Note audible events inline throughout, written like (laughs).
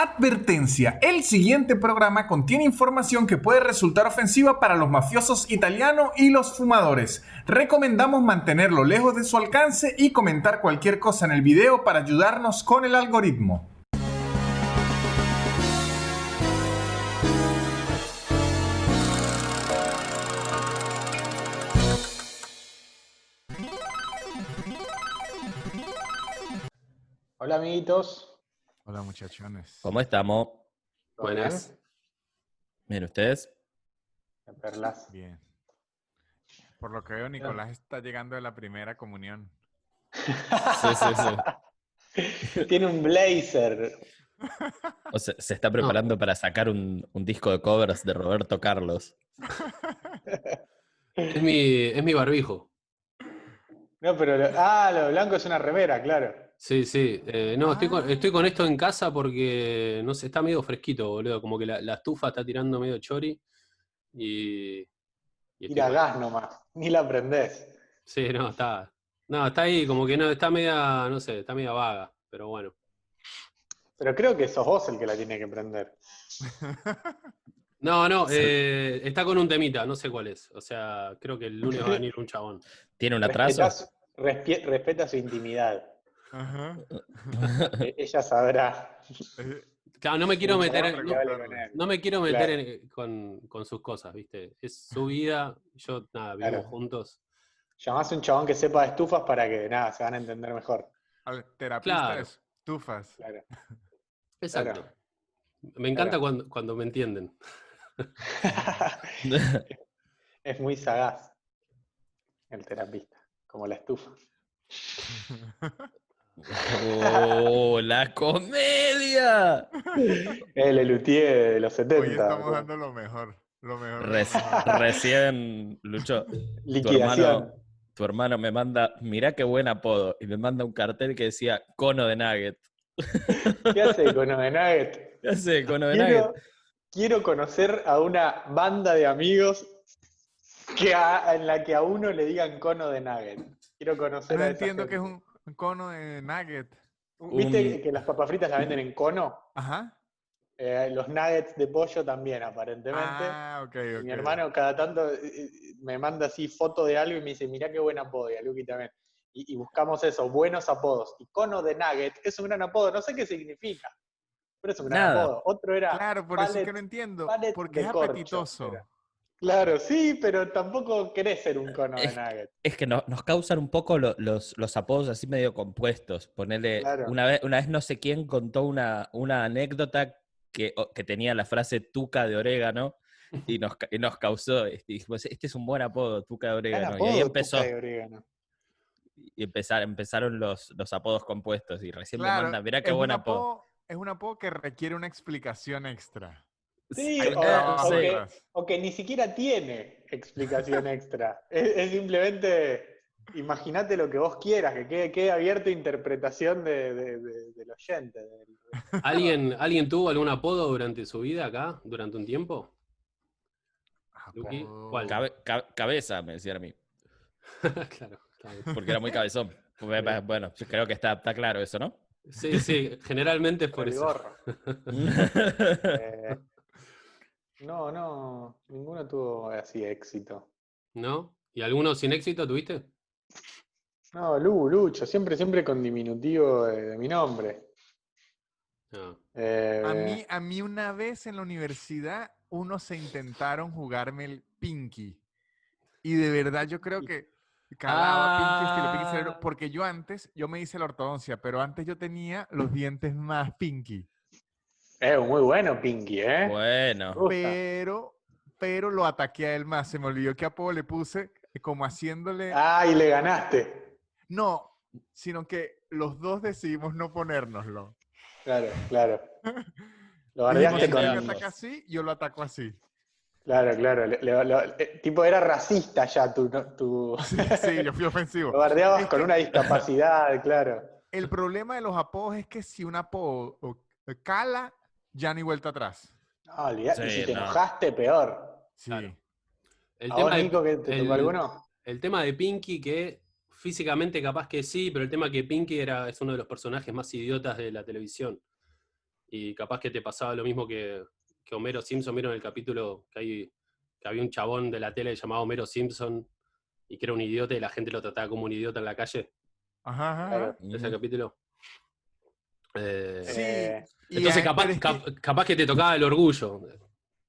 Advertencia, el siguiente programa contiene información que puede resultar ofensiva para los mafiosos italianos y los fumadores. Recomendamos mantenerlo lejos de su alcance y comentar cualquier cosa en el video para ayudarnos con el algoritmo. Hola amiguitos. Hola muchachones. ¿Cómo estamos? ¿Todo Buenas. Bien, ¿ustedes? Perlas. Bien. Por lo que veo, Nicolás está llegando de la primera comunión. Sí, sí, sí. (laughs) Tiene un blazer. O sea, se está preparando para sacar un, un disco de covers de Roberto Carlos. (laughs) Es mi, es mi barbijo. No, pero lo- ah, lo blanco es una remera, claro. Sí, sí. eh, no, estoy con, estoy con esto en casa porque, no sé, está medio fresquito, boludo. Como que la, la estufa está tirando medio chori. Y. y con- gas nomás. (laughs) Ni la prendés. Sí, no, está. No, está ahí, como que no, está media, no sé, está media vaga. Pero bueno. Pero creo que sos vos el que la tiene que prender. (laughs) No, no, eh, está con un temita, no sé cuál es. O sea, creo que el lunes va a (laughs) venir un chabón. ¿Tiene un atraso? Respetá su- respi- respeta su intimidad. Ajá. E- (laughs) Ella sabrá. Claro, no me quiero meter no, me quiero meter Claro. en- con, con sus cosas, ¿viste? Es su vida, yo, nada, vivimos Claro. juntos. Llamás a un chabón que sepa de estufas para que, nada, se van a entender mejor. Al terapista Claro. de estufas. Claro. Exacto. Claro. Me encanta Claro. cuando, cuando me entienden. (laughs) es muy sagaz. El terapista. Como la estufa. (laughs) ¡Oh, la comedia! El Lelutier de los 70. Hoy estamos dando lo mejor. Lo mejor. Reci- recién, Lucho, tu hermano, tu hermano me manda, mirá qué buen apodo, y me manda un cartel que decía cono de nugget. (laughs) ¿Qué hace con de Nugget? (laughs) ¿Qué hace cono de Quiero, nugget? quiero conocer a una banda de amigos que a- en la que a uno le digan cono de nugget. Quiero conocer No a entiendo que es un, un cono de nugget. ¿Viste un- que las papas fritas las venden en cono? Ajá. Eh, los nuggets de pollo también, aparentemente. Ah, ok, Y ok. Mi hermano cada tanto eh, eh, me manda así foto de algo y me dice, mirá qué buen apodo, y a Luqui también. Y, y buscamos eso, buenos apodos. Y cono de nugget es un gran apodo, no sé qué significa, pero es un gran Nada. apodo. Otro era, Claro, por eso es que no entiendo. Porque es apetitoso. era. Claro, sí, pero tampoco querés ser un cono de Es- nugget. Es que no- nos causan un poco lo- los, los apodos así medio compuestos. Ponerle, Claro. una, vez, una vez no sé quién contó una, una anécdota que, o- que tenía la frase tuca de orégano y nos, ca- y nos causó, y dijimos, este es un buen apodo, tuca de orégano. apodo, y ahí tuca empezó, de orégano. y empezar, empezaron los, los apodos compuestos y recién me Claro, manda, mirá qué buen apodo. Es un apodo que requiere una explicación extra. Sí, o, que, detrás. o que ni siquiera tiene explicación (laughs) extra. Es, es simplemente, imagínate lo que vos quieras, que quede, quede abierto a interpretación de, de- de- del oyente. del- ¿Alguien, ¿Alguien tuvo algún apodo durante su vida acá, durante un tiempo? Luqui, Apodo- ¿cuál? Cabe- ca- cabeza, me decían a mí, (laughs) claro, porque era muy cabezón. (laughs) Bueno, yo creo que está, está claro eso, ¿no? Sí, sí, generalmente es por el eso. gorro. Eh, no, no, ninguno tuvo así éxito. ¿No? ¿Y alguno sin éxito tuviste? No, Lu, Lucho, siempre, siempre con diminutivo de, de mi nombre. No. Eh, A mí, a mí una vez en la universidad, unos se intentaron jugarme el Pinky. Y de verdad yo creo que calaba Pinky, estilo Pinky cerebro, Ah. porque yo antes, yo me hice la ortodoncia, pero antes yo tenía los dientes más Pinky. Eh, muy bueno, Pinky, ¿eh? bueno. Pero, pero lo ataqué a él más. Se me olvidó qué apodo le puse, eh, como haciéndole... Ah, y le ganaste. No, sino que los dos decidimos no ponérnoslo. Claro, claro. (laughs) Lo bardeaste con. él ataca así, yo lo ataco así. Claro, claro. le- le- lo- eh, tipo, era racista ya tu. (laughs) Sí, yo fui ofensivo. (laughs) Lo bardeabas Es con que- una discapacidad, claro. El problema de los apodos es que si un apodo o- cala, ya hay vuelta atrás. No, y Sí, si te no. enojaste, peor. Sí. Claro. El ¿A vos, de- Nico, que te el- tocó alguno? El tema de Pinky, que físicamente capaz que sí, pero el tema que Pinky era, es uno de los personajes más idiotas de la televisión. y capaz que te pasaba lo mismo que, que Homero Simpson, vieron el capítulo que, hay, que había un chabón de la tele llamado Homero Simpson y que era un idiota y la gente lo trataba como un idiota en la calle, Ajá, ajá, ese capítulo. Eh, Sí. Eh, entonces capaz, que cap- capaz que te tocaba el orgullo,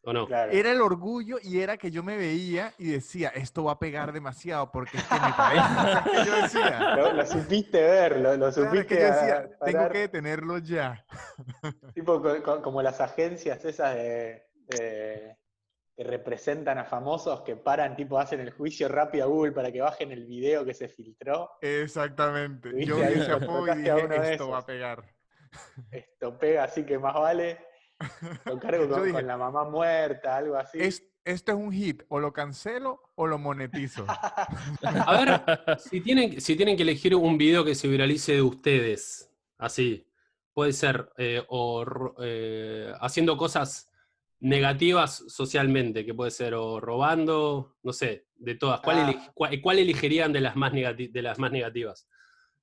¿o no? claro. Era el orgullo y era que yo me veía y decía, esto va a pegar demasiado porque es que me parece. Es (laughs) que (laughs) yo decía, Lo, lo supiste ver, lo, claro, supiste que yo decía, a- tengo que detenerlo ya. (laughs) Tipo co- co- como las agencias esas de, de- que representan a famosos que paran, tipo, hacen el juicio rápido a Google para que bajen el video que se filtró. Exactamente. Yo vi ese apodo y dije, esto va a pegar. Esto pega, así que más vale. Lo (laughs) cargo Yo con, dije, con la mamá muerta, algo así. Es- esto es un hit, o lo cancelo o lo monetizo. (laughs) A ver, si tienen, si tienen que elegir un video que se viralice de ustedes, así, puede ser eh, o eh, haciendo cosas negativas socialmente, que puede ser o robando, no sé, de todas. ¿Cuál, Ah. eleg- cuál- cuál elegirían de las, más negati- de las más negativas?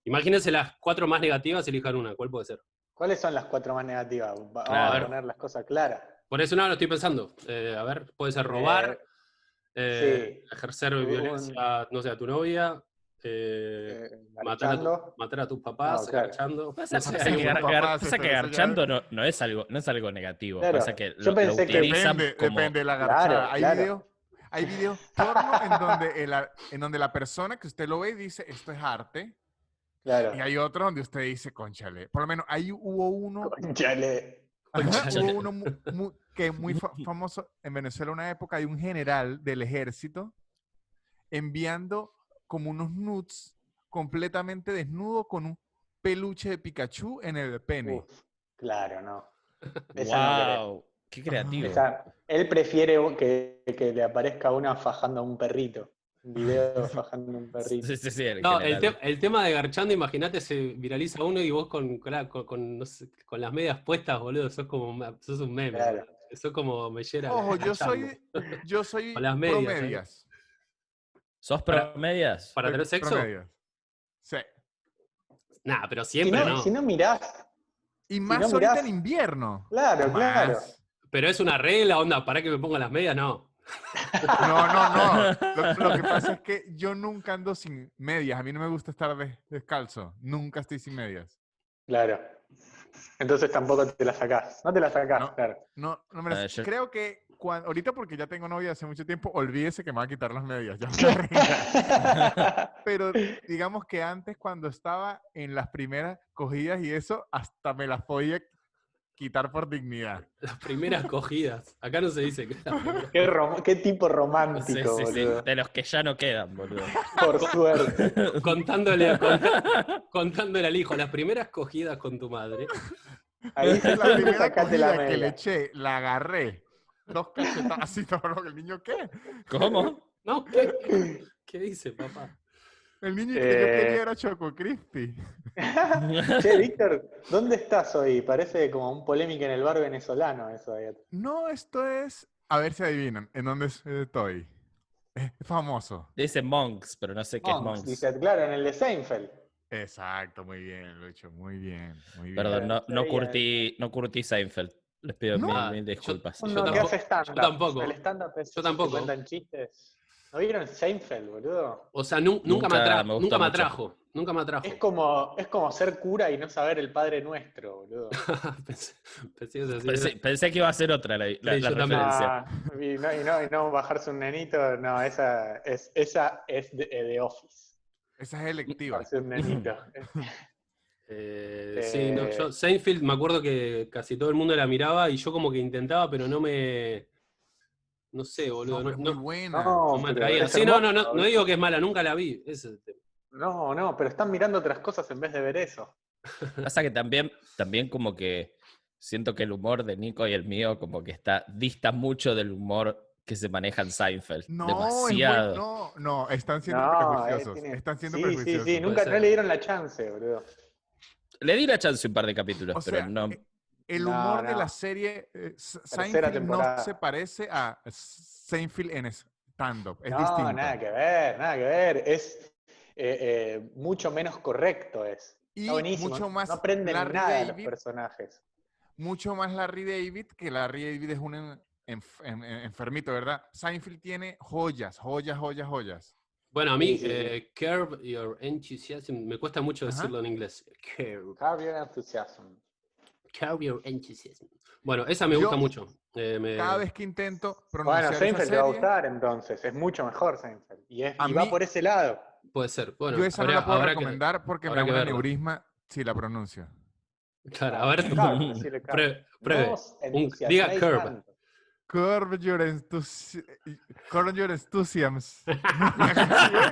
Imagínense las cuatro más negativas, elijan una. ¿Cuál puede ser? ¿Cuáles son las cuatro más negativas? Va- Vamos Claro. a poner las cosas claras. Por eso no lo estoy pensando. Eh, a ver, puede ser robar, eh, ejercer Un- violencia, no sé, a tu novia, eh, Eh, matar, a tu- garchando. matar a tus papás, No, claro. garchando. Pasa, que, garchando no, no es algo, no es algo negativo. Claro, Pasa que yo lo, lo pensé que- Depende, como... depende de la Claro, garchada. hay, claro. videos, hay videos porno en donde, el en donde la persona que usted lo ve dice, esto es arte. Claro. Y hay otro donde usted dice, conchale. Por lo menos ahí hubo uno Conchale. Hubo uno mu- mu- que es muy fa- (laughs) famoso en Venezuela una época, hay un general del ejército enviando como unos nudes completamente desnudo con un peluche de Pikachu en el pene. Uf, claro, no. Esa no. ¡Wow! ¡Qué creativo! Esa- él prefiere que, que le aparezca una fajando a un perrito. Un video (laughs) fajando a un perrito. Sí, sí, sí, No, el, te- el tema de garchando, imagínate, se viraliza uno y vos con, con, con- no sé, con las medias puestas, boludo, sos como sos un meme. Claro. boludo. Sos como mellera. Ojo, yo soy, yo soy Con las medias, ¿eh? medias. ¿Sos promedias? ¿Para tener sexo? Sí. Nah, pero Si siempre no, no. si no mirás, Y más no ahorita mirás- en invierno. claro, claro. Más. Pero es una regla, onda, para que me ponga las medias, no. No, no, no. Lo, lo que pasa es (laughs) que yo nunca ando sin medias. A mí no me gusta estar des- descalzo. Nunca estoy sin medias. Claro. Entonces tampoco te la sacás. No te la sacás, No. claro. No, no me las- yo- Creo que cuan- ahorita porque ya tengo novia hace mucho tiempo, olvídese que me va a quitar las medias. Ya (laughs) me. (laughs) Pero digamos que antes cuando estaba en las primeras cogidas y eso, hasta me las podía quitar por dignidad. (laughs) Las primeras cogidas. Acá no se dice que las primeras- qué, rom- qué tipo Sí, romántico, sí, sí, boludo. De los que ya no quedan, boludo. Por suerte. (laughs) contándole, contándole al hijo, las primeras cogidas con tu madre. Ahí La primera la que le eché, la agarré. Dos (laughs) lo que el niño, ¿qué? ¿Cómo? No, ¿qué, qué dice, papá? El niño que yo Eh. quería era Choco Crispy. (laughs) Che, Víctor, ¿dónde estás hoy? Parece como un polémica en el bar venezolano eso ahí. No, esto es. A ver si adivinan. ¿En dónde estoy? Es famoso. Dice Monks, pero no sé qué es Monks, dice, claro, en el de Seinfeld. Exacto, muy bien, Lucho, muy bien, muy bien. Perdón, no, no curtí, no curtí Seinfeld. Les pido No. mil, Ah, mil yo- disculpas. Yo que tampoco- yo tampoco. El stand-up es Yo que tampoco. cuentan chistes. ¿No vieron Seinfeld, boludo? O sea, nu- nunca, me, Nunca atra- me gustó nunca me mucho. atrajo. Nunca me atrajo. Es como, es como ser cura y no saber el Padre Nuestro, boludo. (laughs) pensé, pensé Pensé, pensé que iba a ser otra la, la- Sí, la yo referencia. Ah, y, no, y, no, y no bajarse un nenito, no, esa es, esa es de, de Office. Esa es electiva. Bajarse un nenito. (laughs) Eh, sí, no, yo Eh. Seinfeld me acuerdo que casi todo el mundo la miraba y yo como que intentaba, pero no me... No sé, boludo. No, No, no- muy buena. No, no me pero atraía. es Sí, no, no, hermoso, no, no digo que es mala, nunca la vi. Ese es el tema. No, no, pero están mirando otras cosas en vez de ver eso. (laughs) Pasa que también, también como que siento que el humor de Nico y el mío como que está dista mucho del humor que se maneja en Seinfeld. No, es muy- Demasiado. no, no, están siendo No, eh, prejuiciosos. tiene- Están siendo sí, sí, prejuiciosos. sí, nunca no le dieron la chance, boludo. Le di la chance un par de capítulos, O pero sea, no. El No, humor de no. la serie eh, Seinfeld no se parece a Seinfeld en stand-up. Es no, distinto. nada que ver, nada que ver. Es eh, eh, mucho menos correcto es. y Está buenísimo. mucho más no aprenden Larry nada de los David, personajes. mucho más Larry David, que Larry David es un en- en- en- enfermito, ¿verdad? Seinfeld tiene joyas, joyas, joyas, joyas. Bueno, a mí, Sí, sí, sí. eh, Curb Your Enthusiasm, me cuesta mucho Ajá. decirlo en inglés. Curb, Curb Your Enthusiasm. Curb Your Enthusiasm. Bueno, esa me Yo- gusta mucho. Eh, me- Cada vez que intento pronunciar Bueno, esa Seinfeld te va a serie, gustar entonces. Es mucho mejor Seinfeld. Y, es, y va mí- por ese lado. Puede ser. Bueno, yo esa habrá- no la puedo habrá que- recomendar porque me da que un verla. aneurisma si la pronuncio. Claro, a ver, (laughs) Un- entusiasméis diga curb. Curb your, curb your enthusiasms. (laughs)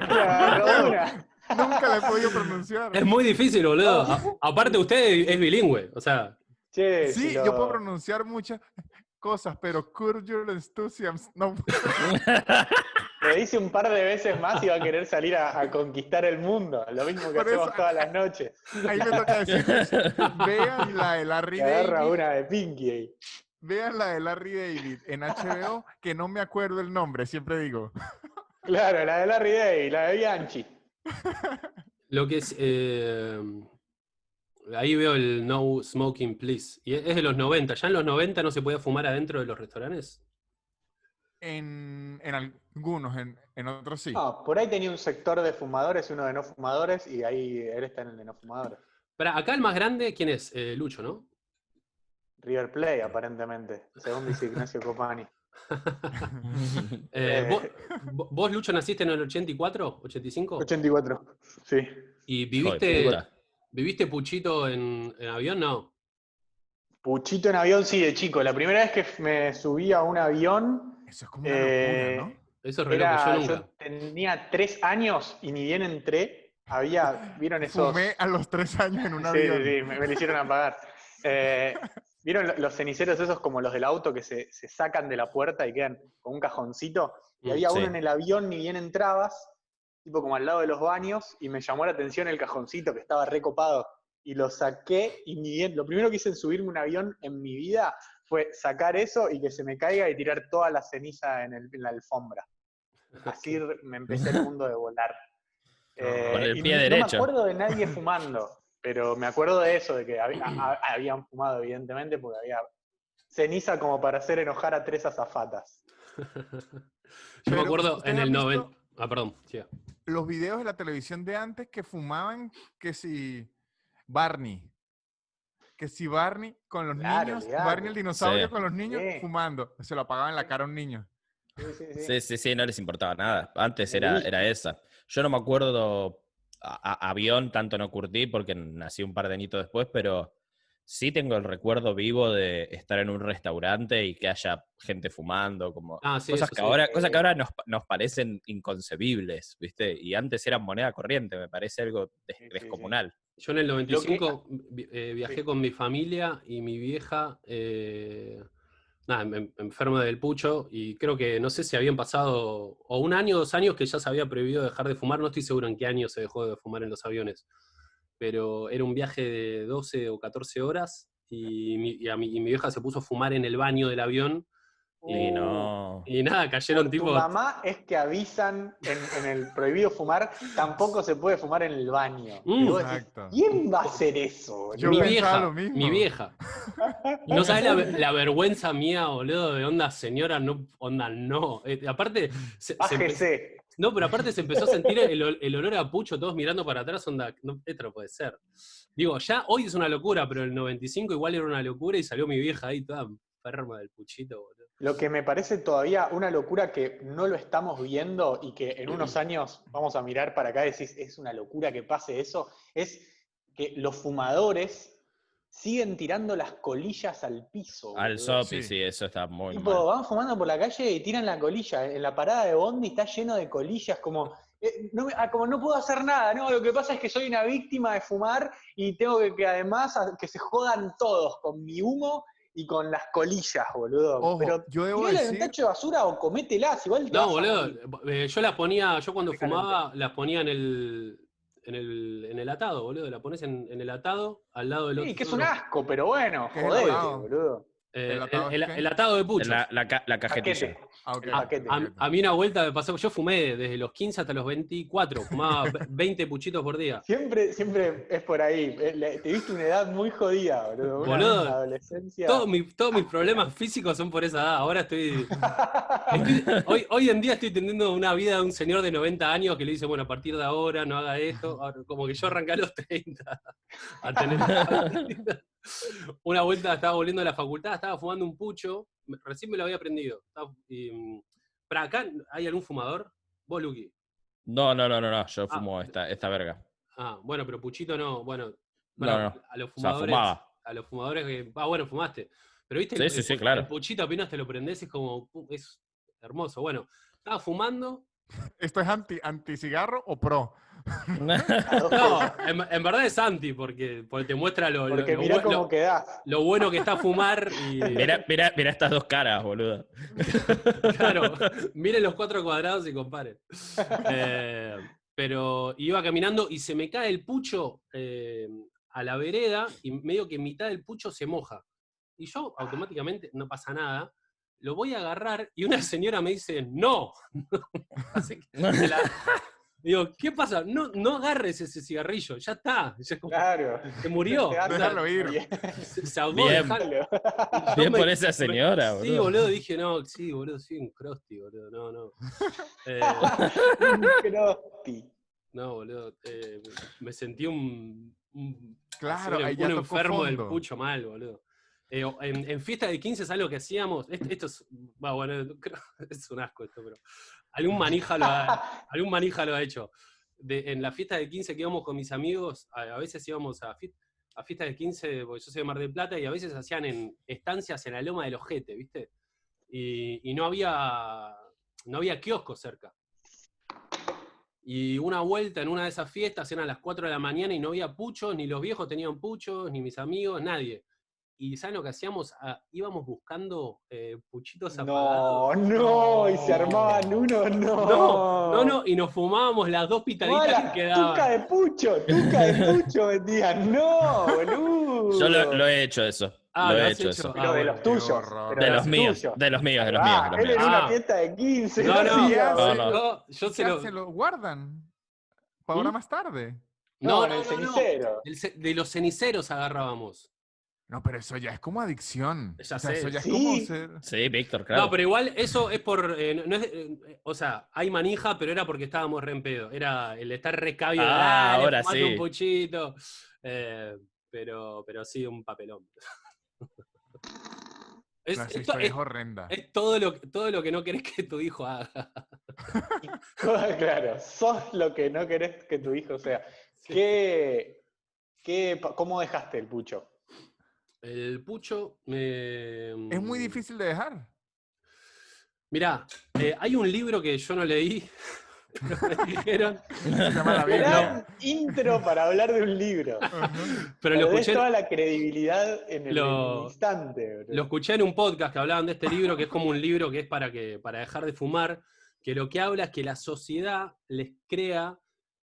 Claro, una. Nunca la he podido pronunciar. Es muy difícil, boludo. A- aparte, usted es bilingüe. O sea, Che, Sí, si yo lo- puedo pronunciar muchas (laughs) cosas, pero curb your enthusiasms no. (laughs) Lo dice un par de veces más y va a querer salir a, a conquistar el mundo. Lo mismo que Por hacemos eso- todas las noches. Ahí me toca decirles, (laughs) vean la de Larry agarra David, una de Pinky ahí. vean la de Larry David en HBO, que no me acuerdo el nombre, siempre digo. Claro, la de Larry Day, la de Bianchi. lo que es. eh, ahí veo el No Smoking Please. Y es de los 90. ¿Ya en los 90 no se podía fumar adentro de los restaurantes? En, en algunos, en, en otros sí. No, por ahí tenía un sector de fumadores y uno de no fumadores, y ahí él está en el de no fumadores. Pero acá el más grande, ¿quién es? Eh, Lucho, ¿no? River Play, aparentemente, según dice Ignacio (laughs) Eh, Copani. Eh. ¿vos, vo- vos, Lucho, naciste en el 84, 85? 84, sí. ¿Y viviste, puta. Viviste Puchito en, en avión? No. Puchito en avión, sí, de chico. La primera vez que me subí a un avión, Eso es como una eh, locura, ¿no? Eso es re era, loco, yo yo nunca. tenía tres años y ni bien entré, había, ¿vieron (laughs) esos? Fumé a los tres años en un Sí, avión. sí, me, me lo hicieron apagar. (laughs) Eh, ¿Vieron lo- los ceniceros esos como los del auto que se, se sacan de la puerta y quedan con un cajoncito? Y Mm, había sí. uno en el avión, ni bien entrabas, tipo como al lado de los baños, y me llamó la atención el cajoncito que estaba recopado. Y lo saqué, y lo primero que hice en subirme un avión en mi vida fue sacar eso y que se me caiga y tirar toda la ceniza en, el- en la alfombra. (laughs) Así me empecé el mundo de volar. (laughs) Eh, Con el pie no- derecho. No me acuerdo de nadie fumando, pero me acuerdo de eso, de que a- habían fumado, evidentemente, porque había ceniza como para hacer enojar a tres azafatas. Yo Pero, me acuerdo ¿ustedes en el visto 90. Ah, perdón. Los videos de la televisión de antes que fumaban, que si Barney. Que si Barney con los Claro, niños. Barney el dinosaurio Sí. con los niños Sí. fumando. Se lo apagaban en la cara a un niño. Sí, sí, sí. Sí, sí, sí, no les importaba nada. Antes era, era esa. Yo no me acuerdo a- a- avión, tanto no curtí porque nací un par de añitos después, pero sí tengo el recuerdo vivo de estar en un restaurante y que haya gente fumando, como Ah, sí, cosas eso que sí. ahora, cosas que ahora nos, nos parecen inconcebibles, ¿viste? Y antes eran moneda corriente, me parece algo des- Sí, sí, sí. descomunal. Yo en el Lo que- 95 vi- eh, viajé Sí. con mi familia y mi vieja, eh, nada, em- enferma del pucho, y creo que no sé si habían pasado o un año o dos años que ya se había prohibido dejar de fumar, no estoy seguro en qué año se dejó de fumar en los aviones, pero era un viaje de 12 o 14 horas y mi, y a mi, y mi vieja se puso a fumar en el baño del avión Y no. y nada, cayeron Tu tipo... mamá es que avisan en, en el prohibido fumar, tampoco se puede fumar en el baño. Mm. Decís. ¿Quién va a hacer eso? Yo mi vieja, lo mismo. mi vieja. Y (laughs) no sabes la, la vergüenza mía, boludo, de onda, señora, no, onda, no. Eh, aparte, se-. No, pero aparte se empezó a sentir el, ol- el olor a pucho, todos mirando para atrás, onda, no, esto no puede ser. Digo, ya hoy es una locura, pero el 95 igual era una locura y salió mi vieja ahí toda enferma del puchito, boludo. Lo que me parece todavía una locura que no lo estamos viendo y que en unos años vamos a mirar para acá y decís, es una locura que pase eso, es que los fumadores siguen tirando las colillas al piso. Al boludo. sopi, Sí. sí, eso está muy Tipo, mal. van fumando por la calle y tiran la colilla. En la parada de Bondi está lleno de colillas, como, eh, no, me- ah, como no puedo hacer nada, no, lo que pasa es que soy una víctima de fumar y tengo que, que además a- que se jodan todos con mi humo y con las colillas, boludo. Ojo, Pero yo debo tirala en un decir, tacho de basura o comételas, igual te No, a boludo, eh, yo las ponía, yo cuando fumaba, las ponía en el, en el, en el atado, boludo, la pones en, en el atado, al lado del otro. Sí, que es un asco, pero bueno, lavado. boludo. Eh, ¿El atado el, es el- qué? el atado de pucho. La, la, la cajetilla. Paquete. Ah, paquete. A, a mí una vuelta me pasó, yo fumé desde los 15 hasta los 24, fumaba (laughs) 20 puchitos por día. Siempre, siempre es por ahí. Eh, Te viste una edad muy jodida, boludo. Una Boludo, adolescencia. Todos mis, todos mis problemas físicos son por esa edad. Ahora estoy, (laughs) estoy- hoy, hoy en día estoy teniendo una vida de un señor de 90 años que le dice, bueno, a partir de ahora no haga esto. (laughs) Ahora, como que yo arranqué a los 30 a tener una vuelta, estaba volviendo a la facultad, estaba fumando un pucho, recién me lo había aprendido. Estaba- y, mm, ¿Para acá hay algún fumador? Vos, Luqui. No, no, no, no, no. Yo Ah. fumo esta, esta verga. Ah, bueno, pero puchito no. Bueno, No, bueno, no. a los O sea, fumadores. a los fumadores que. Ah, bueno, fumaste. Pero viste, Sí, el, sí, sí, claro. el puchito apenas te lo prendes, es como. Es hermoso. Bueno, estaba fumando. ¿Esto es anti, anti cigarro o pro? (laughs) No, en, en verdad es anti, porque, porque te muestra lo, lo- Porque lo mirá cómo lo- bueno que está fumar y. Mira, mira, mira estas dos caras, boludo. (laughs) Claro, (laughs) miren los cuatro cuadrados y comparen. Eh, pero iba caminando y se me cae el pucho eh, a la vereda y medio que mitad del pucho se moja. Y yo automáticamente, no pasa nada, lo voy a agarrar y una (laughs) señora me dice, no. (laughs) Así que (laughs) me la- Digo, ¿qué pasa? No, no agarres ese cigarrillo, ya está, ya como- Claro. se murió. Ir. bien. Se, se ahogó, Bien. Bien me- por esa me- señora, Sí, boludo. boludo, dije, no, sí, boludo, soy un crosti, boludo, no, no. Eh, Crosti. no, boludo, eh, me sentí un, un, Claro, un- ahí ya un tocó enfermo del pucho mal, boludo. Eh, en, en fiesta de 15 es algo que hacíamos, esto, esto es, bueno, (laughs) creo- es un asco esto, pero algún manija lo ha, (laughs) algún manija lo ha hecho. De- en la fiesta de 15 que íbamos con mis amigos, a, a veces íbamos a, fie- a fiestas de 15, porque yo soy de Mar del Plata, y a veces hacían en estancias en la loma del ojete, ¿viste? Y, y no había no había kiosco cerca. Y una vuelta en una de esas fiestas eran las 4 de la mañana y no había puchos, ni los viejos tenían puchos, ni mis amigos, nadie. Y ¿saben lo que hacíamos? Ah, íbamos buscando eh, puchitos apagados. No, no, y se armaban uno, no. No, no, no, y nos fumábamos las dos pitaditas Mala, que tuca quedaban. de pucho, tuca de pucho vendían. No, boludo. Yo lo, lo he hecho eso. Ah, lo ¿lo he hecho hecho? eso. Pero Ah, de los tuyos. horror. pero De de los míos, tuyos. de los míos, de los míos. Ah, de los él en una Ah. fiesta de 15. No, no, hacía, no, no. Yo, yo ¿Qué se lo. guardan? ¿Para ahora ¿Mm? más tarde? No, No, no, el no, no. cenicero. El ce- De los ceniceros agarrábamos. No, pero eso ya es como adicción. Ya o sea, sé. eso ya es como ser... Sí, Víctor, claro. No, pero igual eso es por. eh, no- es, eh, o sea, hay manija, pero era porque estábamos re en pedo. Era el estar recabio. Ah, "Dale, ahora sí. un puchito. Eh, pero, pero sí, un papelón. (laughs) es, No, esa es horrenda. es todo, lo, todo lo que no querés que tu hijo haga. (laughs) (laughs) Claro, sos lo que no querés que tu hijo sea. ¿Qué, qué, ¿Cómo dejaste el pucho? El pucho. eh, Es muy difícil de dejar. Mirá, eh, hay un libro que yo no leí, (laughs) pero me dijeron. Biblia. (laughs) Gran intro para hablar de un libro. Pero lo escuché, toda la credibilidad en el, Lo- instante. Lo escuché en un podcast que hablaban de este libro, que es como un libro que es para, que, para dejar de fumar, que lo que habla es que la sociedad les crea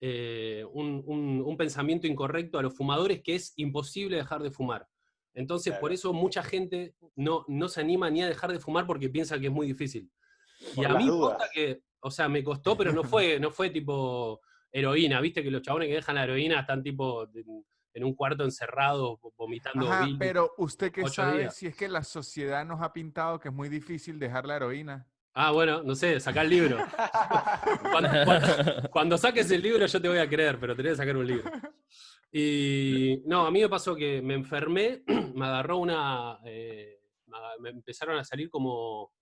eh, un, un- un pensamiento incorrecto a los fumadores que es imposible dejar de fumar. Entonces, por eso mucha gente no, no se anima ni a dejar de fumar porque piensa que es muy difícil. Y a mí posta que, o sea, me costó, pero no fue, no fue tipo heroína, viste que los chabones que dejan la heroína están tipo en, un cuarto encerrados vomitando Ajá, pero usted que sabe días. si es que la sociedad nos ha pintado que es muy difícil dejar la heroína. Ah, bueno, no sé, saca el libro. (laughs) Cuando, cuando- cuando saques el libro yo te voy a creer, pero tenés que sacar un libro. (laughs) Y no, a mí me pasó que me enfermé, (clears throat) me agarró una... eh, me empezaron a salir como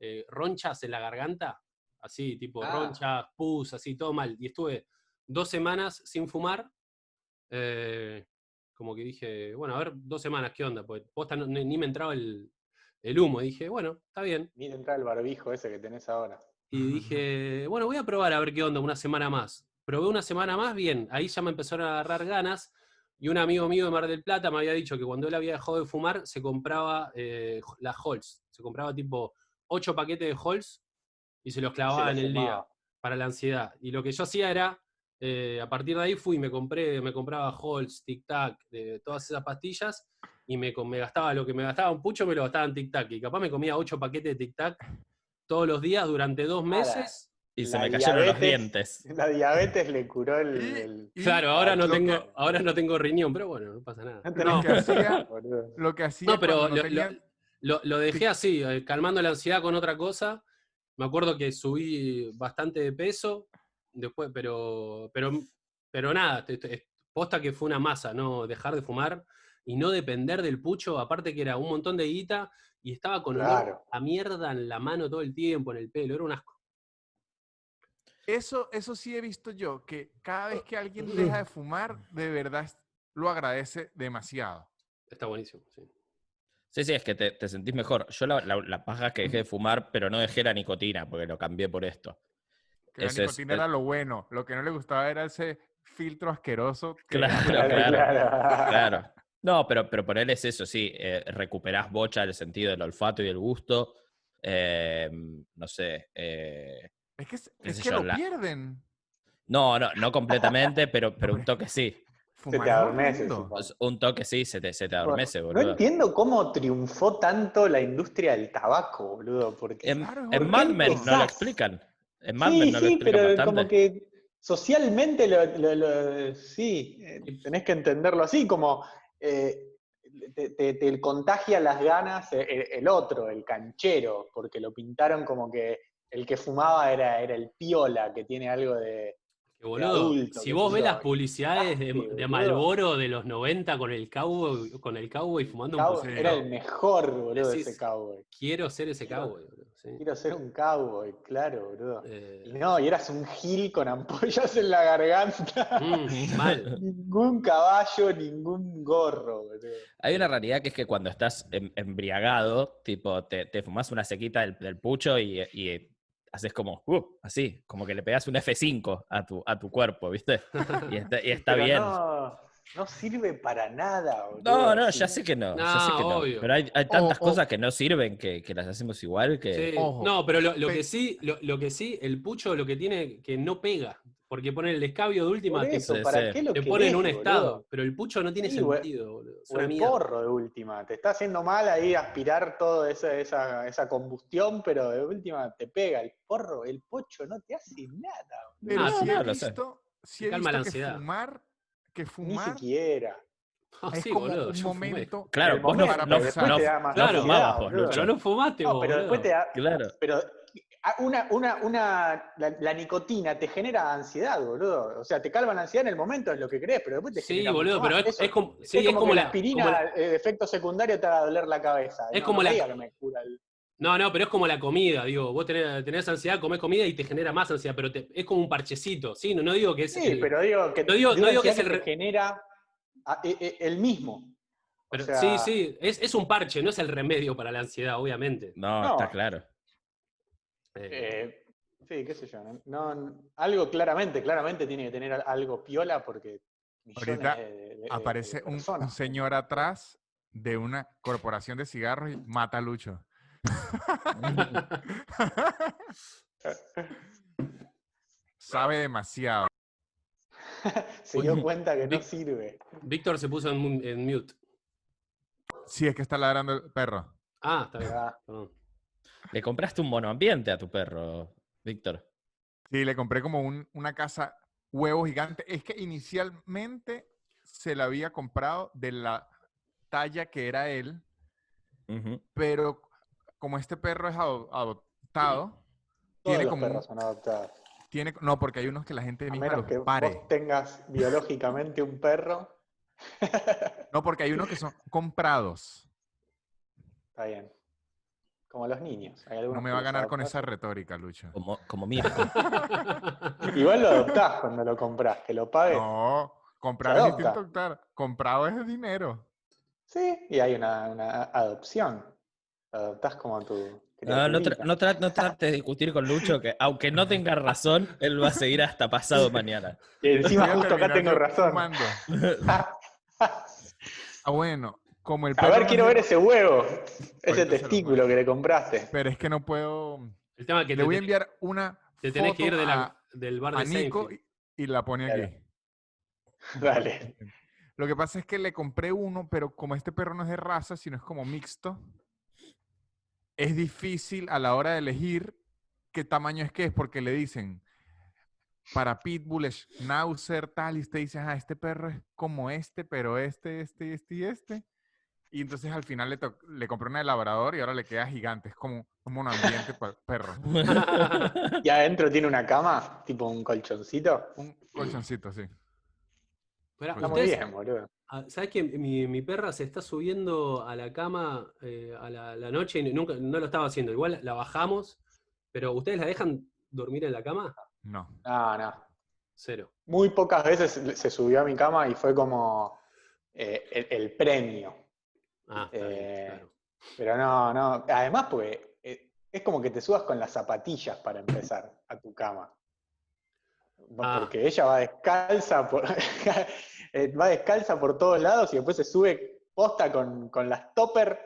eh, ronchas en la garganta, así, tipo Ah. ronchas, pus, así, todo mal. Y estuve dos semanas sin fumar. eh, como que dije, bueno, a ver, dos semanas, ¿qué onda? Pues posta no- ni, ni me entraba el, el humo. Y dije, bueno, está bien. Mira entrar el barbijo ese que tenés ahora. Y dije, bueno, voy a probar a ver qué onda una semana más. Probé una semana más, bien, ahí ya me empezaron a agarrar ganas. Y un amigo mío de Mar del Plata me había dicho que cuando él había dejado de fumar, se compraba eh, las Halls. Se compraba tipo ocho paquetes de Halls y se los clavaba Se en el día para la ansiedad. Y lo que yo hacía era, eh, a partir de ahí fui y me compré, me compraba Halls, Tic Tac, de todas esas pastillas, y me, me gastaba lo que me gastaba un pucho, me lo gastaba en Tic Tac. Y capaz me comía ocho paquetes de Tic Tac todos los días durante dos meses. Y se me cayeron los dientes. (laughs) La diabetes le curó el. Y Claro, ahora no tengo, que- ahora no tengo riñón, pero bueno, no pasa nada. no lo que hacía, (laughs) lo que hacía No, pero lo, tenía- lo- lo- lo dejé así, eh, calmando la ansiedad con otra cosa. Me acuerdo que subí bastante de peso, después, pero, pero, pero nada, posta que fue una masa, ¿no? Dejar de fumar y no depender del pucho, aparte que era un montón de guita y estaba con olor Claro. a mierda en la mano todo el tiempo, en el pelo, era un asco. Eso, eso sí he visto yo, que cada vez que alguien deja de fumar, de verdad lo agradece demasiado. Está buenísimo, sí. Sí, sí, es que te, te sentís mejor. Yo la, la, la paja que dejé de fumar, pero no dejé la nicotina, porque lo cambié por esto. Que la es- nicotina era lo bueno, lo que no le gustaba era ese filtro asqueroso. que- Claro, Claro, (laughs) claro. claro. Claro. No, pero, pero por él es eso, sí. eh, recuperás bocha el sentido del olfato y del gusto. eh, no sé. eh, Es que, es- que yo, lo la- pierden. no, no, no completamente, (laughs) pero, pero un toque sí. Se te adormece. Un toque sí, se te, se te adormece, No boludo. entiendo cómo triunfó tanto la industria del tabaco, boludo. Porque En, Claro, en. Mad Men no lo explican. En Mad sí, Men no lo explican pero bastante. como que socialmente lo, lo- lo- sí, eh, tenés que entenderlo así, como eh, te, te- te contagia las ganas eh, el, el otro, el canchero, porque lo pintaron como que el que fumaba era, era el piola, que tiene algo de... Que boludo, adulto, si vos ves las publicidades de, de. Malboro de los 90 con el cowboy, con el cowboy fumando un cow- Sí. Era el mejor, boludo, Decís, ese cowboy. Quiero ser ese Quiero- cowboy, boludo, sí. Quiero ser un cowboy, claro, boludo. Eh, Y no, y eras un gil con ampollas en la garganta. mm, mal. (laughs) Ningún caballo, ningún gorro, boludo. Hay una realidad que es que cuando estás em- embriagado, tipo, te, te fumas una sequita del, del pucho y, y haces como, uh, así, como que le pegas un F5 a tu, a tu cuerpo, ¿viste? Y está, y (laughs) está Pero bien. No, no sirve para nada, boludo. No, no, ya sé que no, ya sé No, no. Pero hay, hay tantas cosas que no sirven que, que las hacemos igual que... Sí, No, pero lo, que sí, lo, lo que sí, el pucho lo que tiene que no pega. Porque pone el escabio de última, Por te, eso, sí, ¿para sí. qué lo te pone en un estado. boludo? Pero el pucho no tiene Sí, sentido, boludo. O el mierda. porro de última. Te está haciendo mal ahí aspirar toda esa, esa, esa combustión, pero de última te pega. El porro, el pocho no te hace nada. boludo. Pero Ah, sí no, he visto, Te he calma la visto que ansiedad. fumar, que Ni fumar siquiera. Ah, es sí, como boludo, un fumé. momento Claro, vos no, momento, no- después no- te da más no fumabas vos, boludo. Pero no fumaste, No, vos, pero después te boludo. da. Claro. Pero ah, una, una, una, la, la nicotina te genera ansiedad, boludo. O sea, te calma la ansiedad en el momento, es lo que crees, pero después te Sí, genera boludo, pero es, es como, sí, es como, que la aspirina, como la- el efecto secundario te haga doler la cabeza. Es No, como no la- me cura el- No, no, pero es como la comida, digo, vos tenés, tenés ansiedad, comés comida y te genera más ansiedad, pero te- es como un parchecito, ¿sí? No, no digo que es... Sí, el- pero digo que, no digo- no que es el genera a- e- e- el mismo. O pero- sea, sí, sí, es, es un parche, no es el remedio para la ansiedad, obviamente. No, No. está claro. Eh, eh, sí, qué sé yo. No, No, algo claramente, claramente tiene que tener al- algo piola porque Ahorita de- de- de- aparece de un, un señor atrás de una corporación de cigarros y mata a Lucho. (laughs) Sabe demasiado. (laughs) Se dio cuenta que no Vic- sirve. Víctor se puso en, mu- en mute. Sí, es que está ladrando el perro. Ah, está bien. Ah. Le compraste un monoambiente a tu perro, Víctor. Sí, le compré como un- una casa huevo gigante. Es que inicialmente se la había comprado de la talla que era él, pero como este perro es ado- adoptado, tiene los como un- perros son adoptados. tiene, no, porque hay unos que la gente A misma menos los que pare. vos tengas biológicamente un perro. (laughs) No, porque hay unos que son comprados. Está bien. Como los niños. Hay No me va a ganar con esa retórica, Lucho. Como, como Mirko. (laughs) Igual lo adoptás cuando lo compras, que lo pagues. No, comprar es distinto adoptar. Comprado es dinero. Sí, y hay una, una adopción. Lo adoptás como tu. No, no, tra- criaturita. no, tra- no trates de discutir con Lucho, que aunque no tenga razón, él va a seguir hasta pasado mañana. (laughs) Y encima a justo acá tengo razón. (laughs) Ah, bueno, como el A ver, quiero ver ese huevo. Ese se lo testículo que le compraste. Pero es que no puedo. El tema es que Le te, voy a enviar una te tenés que ir foto de la- a, del bar a de Nico Seinfeld. y, y la pone aquí. Dale. Lo que pasa es que le compré uno, pero como este perro no es de raza, sino es como mixto, es difícil a la hora de elegir qué tamaño es que es, porque le dicen, para Pitbull es Schnauzer, tal, y usted dice, ah, este perro es como este, pero este, este, este y este. Y entonces al final le, to- le compré una de labrador y ahora le queda gigante. Es como, como un ambiente para perro. (laughs) Y adentro tiene una cama, tipo un colchoncito. Un colchoncito, sí. Pará, Está muy bien, boludo. Ah, ¿Sabes que mi, mi perra se está subiendo a la cama eh, a la, la noche y nunca no lo estaba haciendo? Igual la bajamos, pero ¿ustedes la dejan dormir en la cama? No. No, no. Cero. Muy pocas veces se subió a mi cama y fue como eh, el, el premio. Ah, está bien, Eh, claro. Pero no, no. Además, porque es como que te subas con las zapatillas para empezar a tu cama. Ah. Porque ella va descalza por, (laughs) eh, va descalza por todos lados y después se sube posta con, con las topper,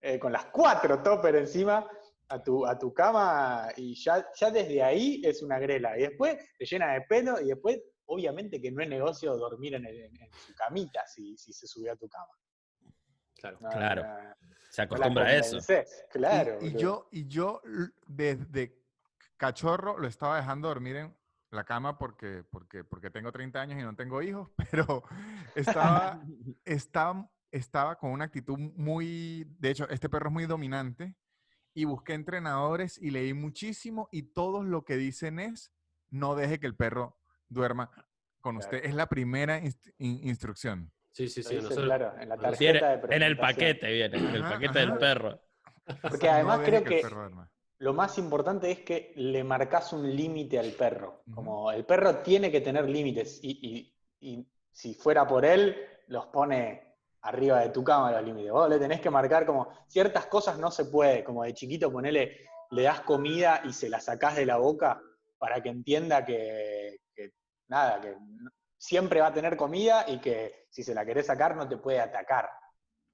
eh, con las cuatro topper encima a tu, a tu cama y ya, ya desde ahí es una grela. Y después te llena de pelo y después, obviamente que no es negocio dormir en, el- en- en su camita si, si se subió a tu cama. claro. No, Claro. no, no Se acostumbra a eso. Claro. Y, yo, y yo desde cachorro lo estaba dejando dormir en la cama porque, porque, porque tengo 30 años y no tengo hijos, (laughs) pero (laughs) estaba, estaba, estaba con una actitud muy, de hecho, este perro es muy dominante y busqué entrenadores y leí muchísimo y todos lo que dicen es, no deje que el perro duerma con Claro. usted. Es la primera inst- in- instrucción. Sí, sí, sí. dice, nosotros- claro, en la nosotros- Viene- tarjeta de en el paquete viene, en el Ajá, paquete del ajá. perro. Porque (laughs) No además deje creo que perro duerma. Lo más importante es que le marcas un límite al perro. Como el perro tiene que tener límites y, y- y si fuera por él, los pone arriba de tu cama los límites. Vos le tenés que marcar como ciertas cosas no se puede, como de chiquito ponele, le das comida y se la sacás de la boca para que entienda que, que nada, que siempre va a tener comida y que si se la querés sacar no te puede atacar.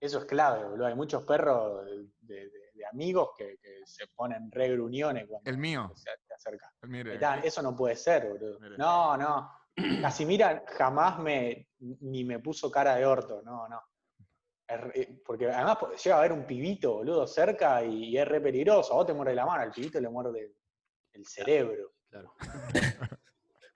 Eso es clave, boludo. Hay muchos perros de, de- de amigos que, que se ponen re gruñones cuando El mío. se te acerca. Mire, Mirá, Eso no puede ser, boludo. Mire. No, no. (clears throat) Casimira jamás me, ni me puso cara de orto, no, no. Re- porque además llega a haber un pibito, boludo, cerca y, y es re peligroso. A vos te muerde la mano, al pibito le muerde el cerebro. claro. (laughs)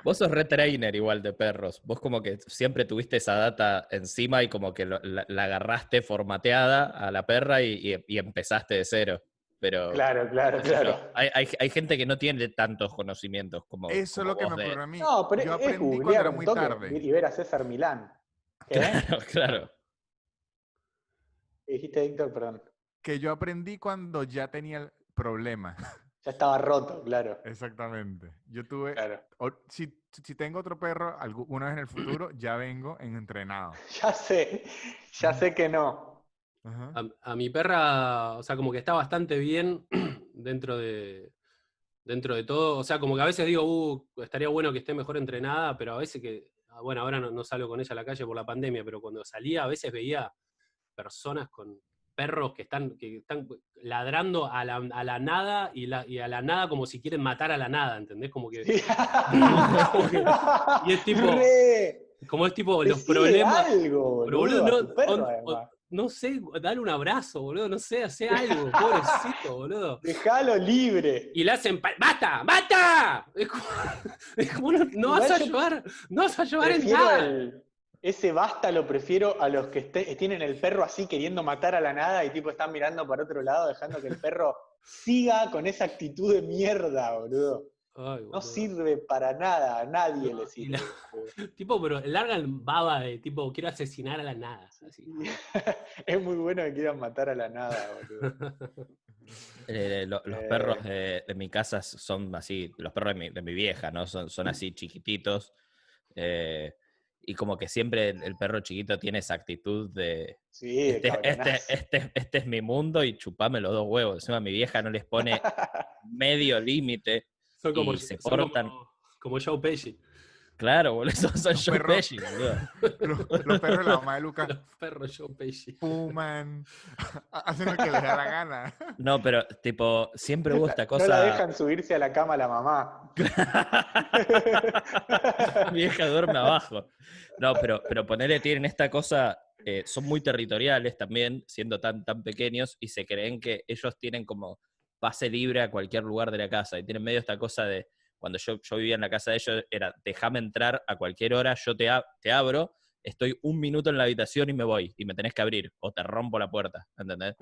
Vos sos retrainer igual de perros. Vos como que siempre tuviste esa data encima y como que lo- la, la agarraste formateada a la perra y, y- y empezaste de cero. Pero Claro, claro, claro. hay, hay- hay gente que no tiene tantos conocimientos como Eso es lo que me vos de- ocurrió a mí. No, pero Yo es aprendí cuando googlear era un muy toque tarde. y ver a César Milán. (laughs) ¿Qué? Claro, claro. ¿Qué dijiste, Víctor? Perdón. Que yo aprendí cuando ya tenía el problema. (laughs) Ya estaba roto, claro. Exactamente. Yo tuve, Claro. o- si, si tengo otro perro alguna vez en el futuro, (clears throat) ya vengo en entrenado. Ya sé, ya sé que no. Ajá. A, a mi perra, o sea, como que está bastante bien (clears throat) dentro de, dentro de todo. O sea, como que a veces digo, uh, estaría bueno que esté mejor entrenada, pero a veces que, ah, bueno, ahora no, no salgo con ella a la calle por la pandemia, pero cuando salía a veces veía personas con perros que están, que están ladrando a la, a la nada y, la, y a la nada como si quieren matar a la nada, ¿entendés? Como que, (laughs) (laughs) Y es tipo- Re, como es tipo los problemas. algo, Pero boludo, no, tu perro, on- además. on- no sé, dale un abrazo, boludo, no sé, hace algo, pobrecito, boludo. Dejalo libre. Y le hacen, ¡basta! ¡basta! Es como, (laughs) es como, no, no vas a ayudar, no vas a ayudar en nada. el- ese basta lo prefiero a los que este- tienen el perro así queriendo matar a la nada y tipo están mirando para otro lado dejando que el perro (laughs) siga con esa actitud de mierda, boludo. Ay, No sirve para nada, a nadie le sirve. la- (laughs) Tipo, pero largan baba de tipo, quiero asesinar a la nada. así. (laughs) es muy bueno que quieran matar a la nada, boludo. Eh, lo- los Eh. perros de, de mi casa son así, los perros de mi, de mi vieja, ¿no? Son, son así chiquititos. eh, y como que siempre el, el perro chiquito tiene esa actitud de, Sí, este, este, este, este es mi mundo y chupame los dos huevos. Encima mi vieja no les pone (laughs) medio límite. Son como, Y se son como- como Joe Pesci. Claro, boludo, (laughs) son, son Los Joe perros. Pesci, boludo. Los, los perros de la mamá de Lucas (laughs) Los perros Joe Pesci. fuman, (laughs) hacen lo que les da la gana. No, pero tipo, siempre hubo esta cosa. No la dejan subirse a la cama la mamá. vieja duerme abajo. No, pero, pero ponerle, tienen esta cosa, eh, son muy territoriales también, siendo tan, tan pequeños, y se creen que ellos tienen como pase libre a cualquier lugar de la casa. Y tienen medio esta cosa de, cuando yo, yo vivía en la casa de ellos, era, déjame entrar a cualquier hora, yo te, ab- te abro, estoy un minuto en la habitación y me voy, y me tenés que abrir, o te rompo la puerta, ¿entendés?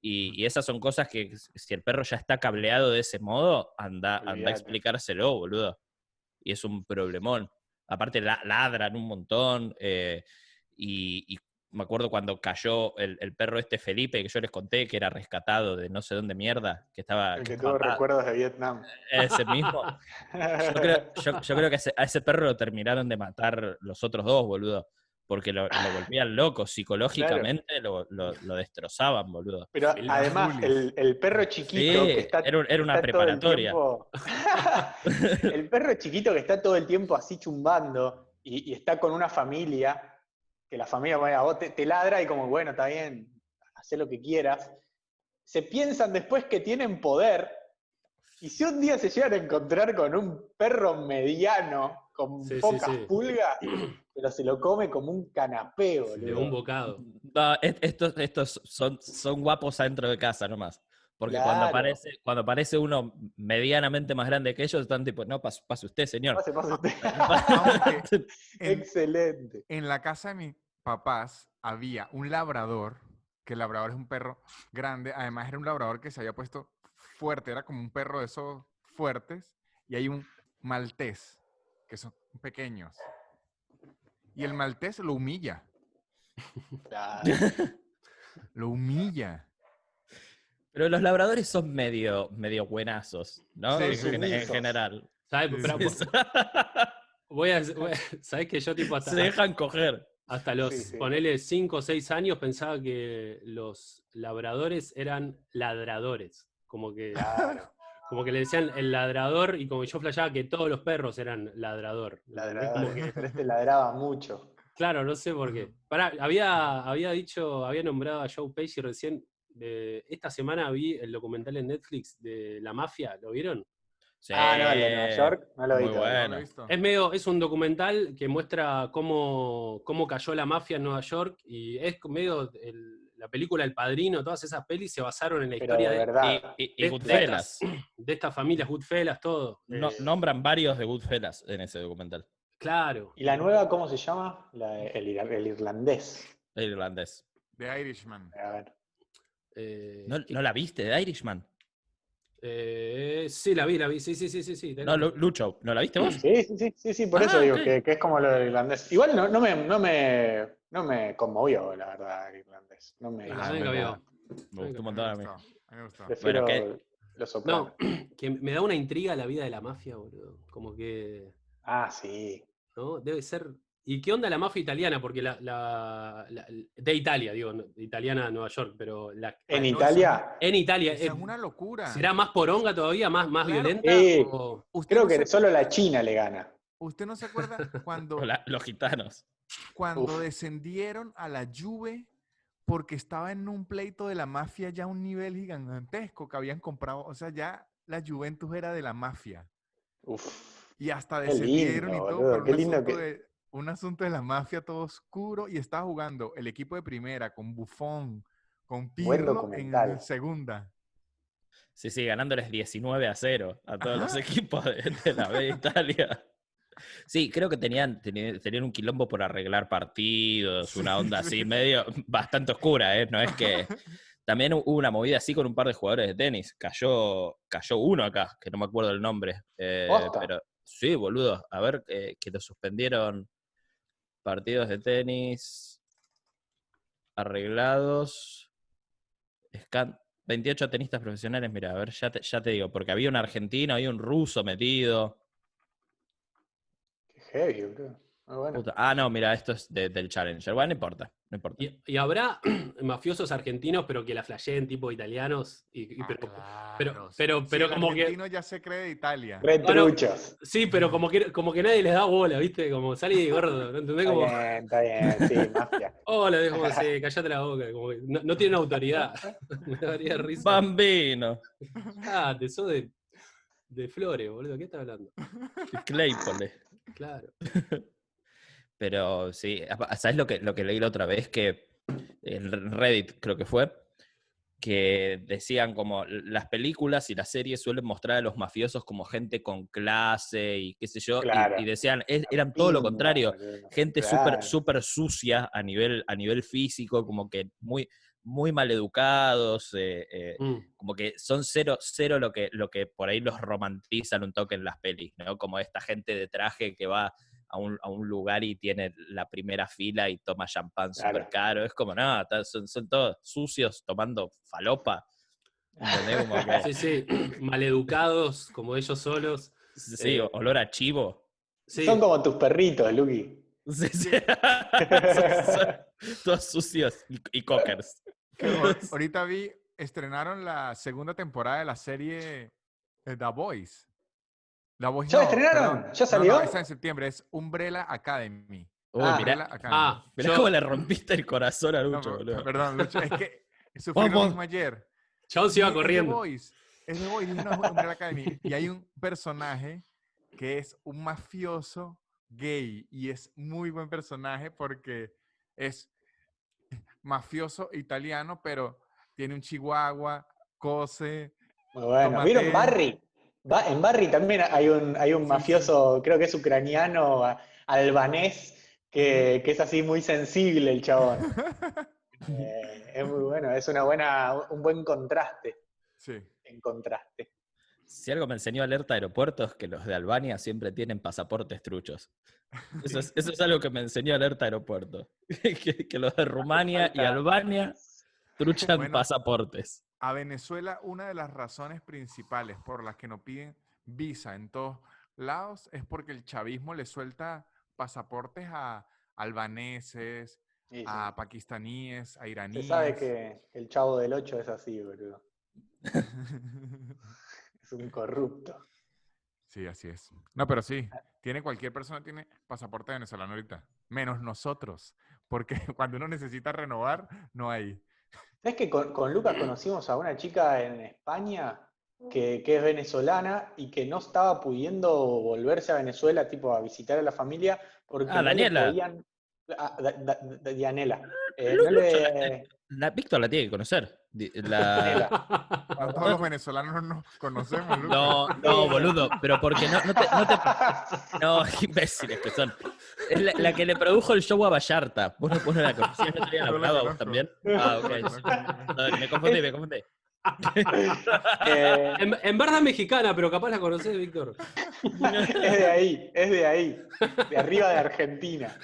Y, y esas son cosas que si el perro ya está cableado de ese modo, anda, anda a explicárselo, boludo. Y es un problemón. Aparte la- ladran un montón. eh, y, y me acuerdo cuando cayó el, el perro este Felipe, que yo les conté, que era rescatado de no sé dónde mierda, que estaba... el que que recuerdos de Vietnam. ese mismo. Yo creo, yo- yo creo que ese- a ese perro lo terminaron de matar los otros dos, boludo. Porque lo, lo volvían loco, psicológicamente lo, lo- lo destrozaban, boludo. Pero El además, el, el perro chiquito Sí, que está. era era una está todo el preparatoria. tiempo- (laughs) el perro chiquito que está todo el tiempo así chumbando y, y está con una familia, que la familia, bueno, a vos te, te ladra y como, bueno, está bien, haz lo que quieras. Se piensan después que tienen poder. Y si un día se llegan a encontrar con un perro mediano, con Sí, pocas sí. pulgas, pero se lo come como un canapé, De un bocado. No, est- estos, estos son, son guapos adentro de casa nomás. Porque cuando, Claro. aparece, cuando aparece uno medianamente más grande que ellos, están tipo, no, pase, pase usted, señor. Pase, pase usted. (laughs) Aunque en, Excelente. en la casa de mis papás había un labrador, que el labrador es un perro grande, además era un labrador que se había puesto fuerte, era como un perro de esos fuertes, y hay un maltés, que son pequeños. Y el maltés lo humilla, Claro. lo humilla. Pero los labradores son medio, medio buenazos, ¿no? Sí, en, general. ¿Sabes? Sí, Pero sí. (laughs) voy a, voy a- ¿sabés que yo tipo (laughs) hasta, Se dejan coger. hasta los, Sí, sí. ponele 5 o 6 años pensaba que los labradores eran ladradores? Como que, Claro. como que le decían el ladrador y como yo flasheaba que todos los perros eran ladrador. Ladrador, Como que- pero este ladraba mucho. claro, no sé por qué. Pará, había, había dicho, había nombrado a Joe Pesci recién. Esta semana vi el documental en Netflix de la mafia, ¿lo vieron? Sí, Ah, no, el de Nueva York, no lo. Es medio, es un documental que muestra cómo, cómo cayó la mafia en Nueva York y es medio el- la película El Padrino, todas esas pelis se basaron en la Pero historia de de, verdad. Y, y- y de- (clears throat) de Goodfellas. de estas familias Goodfellas, todo. No- Eh, nombran varios de Goodfellas en ese documental. Claro. ¿Y la nueva cómo se llama? La- el, el irlandés. El irlandés. The Irishman. A ver. Eh, ¿No, ¿qué- ¿no la viste de Irishman? eh, sí, la vi, la vi, sí, sí, sí, sí. sí. No, Lu- Lucho, ¿no la viste vos? Sí, sí, sí, sí, sí, por Ah, eso digo que, que es como lo del irlandés. Igual no, no, me, no, me, no me conmovió, la verdad, el irlandés. No me, Ah, me. Me gustó un montón a me mí. gustó, me Bueno. No, (clears throat) que me da una intriga la vida de la mafia, boludo. Como que, Ah, sí. ¿no? Debe ser... ¿Y qué onda la mafia italiana? Porque la... la- la- de Italia, digo, italiana Nueva York, pero la, En no, Italia, en Italia... Esa eh, es una locura. ¿Será más poronga todavía, más, más Claro. violenta? O- creo no que solo la China le gana. ¿Usted no se acuerda (laughs) cuando, los gitanos. cuando Uf. descendieron a la Juve porque estaba en un pleito de la mafia ya a un nivel gigantesco que habían comprado? O sea, ya la Juventus era de la mafia. Uf. Y hasta Qué descendieron lindo, y todo boludo, por qué un, lindo asunto que- de, un asunto de la mafia todo oscuro y estaba jugando el equipo de primera con Buffon, con Pirlo en segunda. Sí, sí, ganándoles 19 a 0 a todos los equipos de, de la B de (laughs) Italia. Sí, creo que tenían, tenían, un quilombo por arreglar partidos, una onda así, Sí. medio bastante oscura, ¿eh? No es que. (laughs) También hubo una movida así con un par de jugadores de tenis. Cayó, cayó uno acá, que no me acuerdo el nombre. eh, pero sí, boludo. A ver, eh, que lo suspendieron partidos de tenis arreglados. Escan- 28 tenistas profesionales, mira, a ver, ya te, ya te digo, porque había un argentino, había un ruso metido. Qué heavy, boludo. Bueno. Puta. Ah, no, mira, esto es de- del Challenger. Bueno, no importa, no importa. Y, y habrá (clears throat) mafiosos argentinos, pero que la flasheen tipo italianos. Y, y Ah, pero, claro. pero- Sí, pero- sí, pero el como que- argentino ya se cree de Italia. Retruchos. sí, pero como que, como que nadie les da bola, ¿viste? Como salí gordo, ¿no entendés? Está Como, bien, está bien, sí, (laughs) mafia. hola, es como, sí, (laughs) callate la boca. Como que no, no tienen autoridad. (laughs) Me daría risa. Bambino. Ah, te sos de, de Flores, boludo. ¿Qué estás hablando? Claypole. Claro. Pero sí, ¿sabes lo que, lo que leí la otra vez? Que en Reddit creo que fue, que decían como las películas y las series suelen mostrar a los mafiosos como gente con clase y qué sé yo, y- Claro. y, decían, "Es- eran todo lo contrario, gente Claro. súper súper sucia a nivel, a nivel físico, como que muy, muy maleducados, eh, eh, Mm. como que son cero, cero lo que, lo que por ahí los romantizan un toque en las pelis, ¿no? Como esta gente de traje que va a un, a un lugar y tiene la primera fila y toma champán súper Claro. caro. Es como, no, son, son todos sucios tomando falopa. (laughs) que- Sí, sí. (clears throat) Maleducados, como ellos solos. sí, Eh, olor a chivo. Sí. Son como tus perritos, Luqui. (laughs) Sí, sí. Son- son todos sucios y, y cockers. (laughs) Ahorita vi, estrenaron la segunda temporada de la serie eh, The Boys. The Boys ¿Ya la no, estrenaron? perdón. ¿Ya No, salió? no, esa en septiembre, es Umbrella Academy. Uy, Ah. mirá, Umbrella Academy. Ah, mirá yo- cómo le rompiste el corazón a No, Lucho, boludo. perdón, Lucho, es que (laughs) sufrí lo mismo ayer. Chabón se iba Es corriendo. The Boys. Es The no, es Umbrella Academy. Y hay un personaje que es un mafioso gay y es muy buen personaje porque es mafioso italiano, pero tiene un chihuahua, cose. Bueno. Tomate. ¿Vieron Barry? Ba- en Barry también hay un, hay un Sí, mafioso, creo que es ucraniano, a- albanés, que, que es así muy sensible el chabón. (laughs) Eh, es muy bueno, es una buena, un buen contraste, Sí. en contraste. Si algo me enseñó Alerta Aeropuertos, que los de Albania siempre tienen pasaportes truchos. (laughs) Eso es, eso es algo que me enseñó Alerta Aeropuerto. (laughs) que, que los de Rumania y Albania truchan Bueno. pasaportes. A Venezuela, una de las razones principales por las que no piden visa en todos lados es porque el chavismo le suelta pasaportes a albaneses, Sí, sí. a pakistaníes, a Se iraníes. sabe que el chavo del 8 es así, boludo. (laughs) Es un corrupto. Sí, así es. No, pero sí, tiene cualquier persona tiene pasaporte venezolano ahorita, menos nosotros, porque (laughs) cuando uno necesita renovar, no hay. ¿Sabes que con, con Lucas conocimos a una chica en España que, que es venezolana y que no estaba pudiendo volverse a Venezuela, tipo a visitar a la familia, porque Ah, no le Daniela. podían- Ah, Da- Da- Da- Dianela. Eh, no le- La, Víctor la tiene que conocer. (laughs) La... Todos los venezolanos nos conocemos, Lucas. No, no, boludo, pero porque no, no te, no te- No, qué (laughs) (laughs) imbéciles que son. Es la, la que le produjo el show a Vallarta. ¿Vos no, vos no la conocías? ¿No te habían hablado a vos también? Ah, ok. No, me confundí, me confundí. Eh, En, en verdad mexicana, pero capaz la conocés, Víctor. es de ahí, es de ahí, de arriba de Argentina.